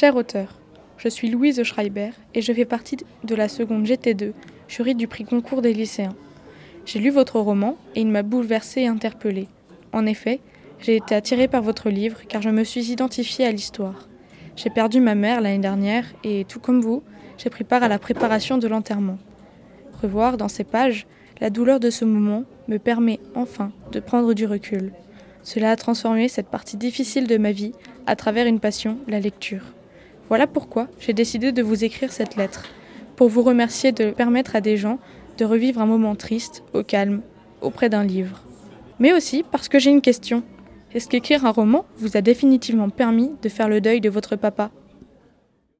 Cher auteur, je suis Louise Schreiber et je fais partie de la seconde GT2, jury du prix concours des lycéens. J'ai lu votre roman et il m'a bouleversée et interpellée. En effet, j'ai été attirée par votre livre car je me suis identifiée à l'histoire. J'ai perdu ma mère l'année dernière et, tout comme vous, j'ai pris part à la préparation de l'enterrement. Revoir dans ces pages la douleur de ce moment me permet enfin de prendre du recul. Cela a transformé cette partie difficile de ma vie à travers une passion, la lecture. Voilà pourquoi j'ai décidé de vous écrire cette lettre, pour vous remercier de permettre à des gens de revivre un moment triste, au calme, auprès d'un livre. Mais aussi parce que j'ai une question. Est-ce qu'écrire un roman vous a définitivement permis de faire le deuil de votre papa?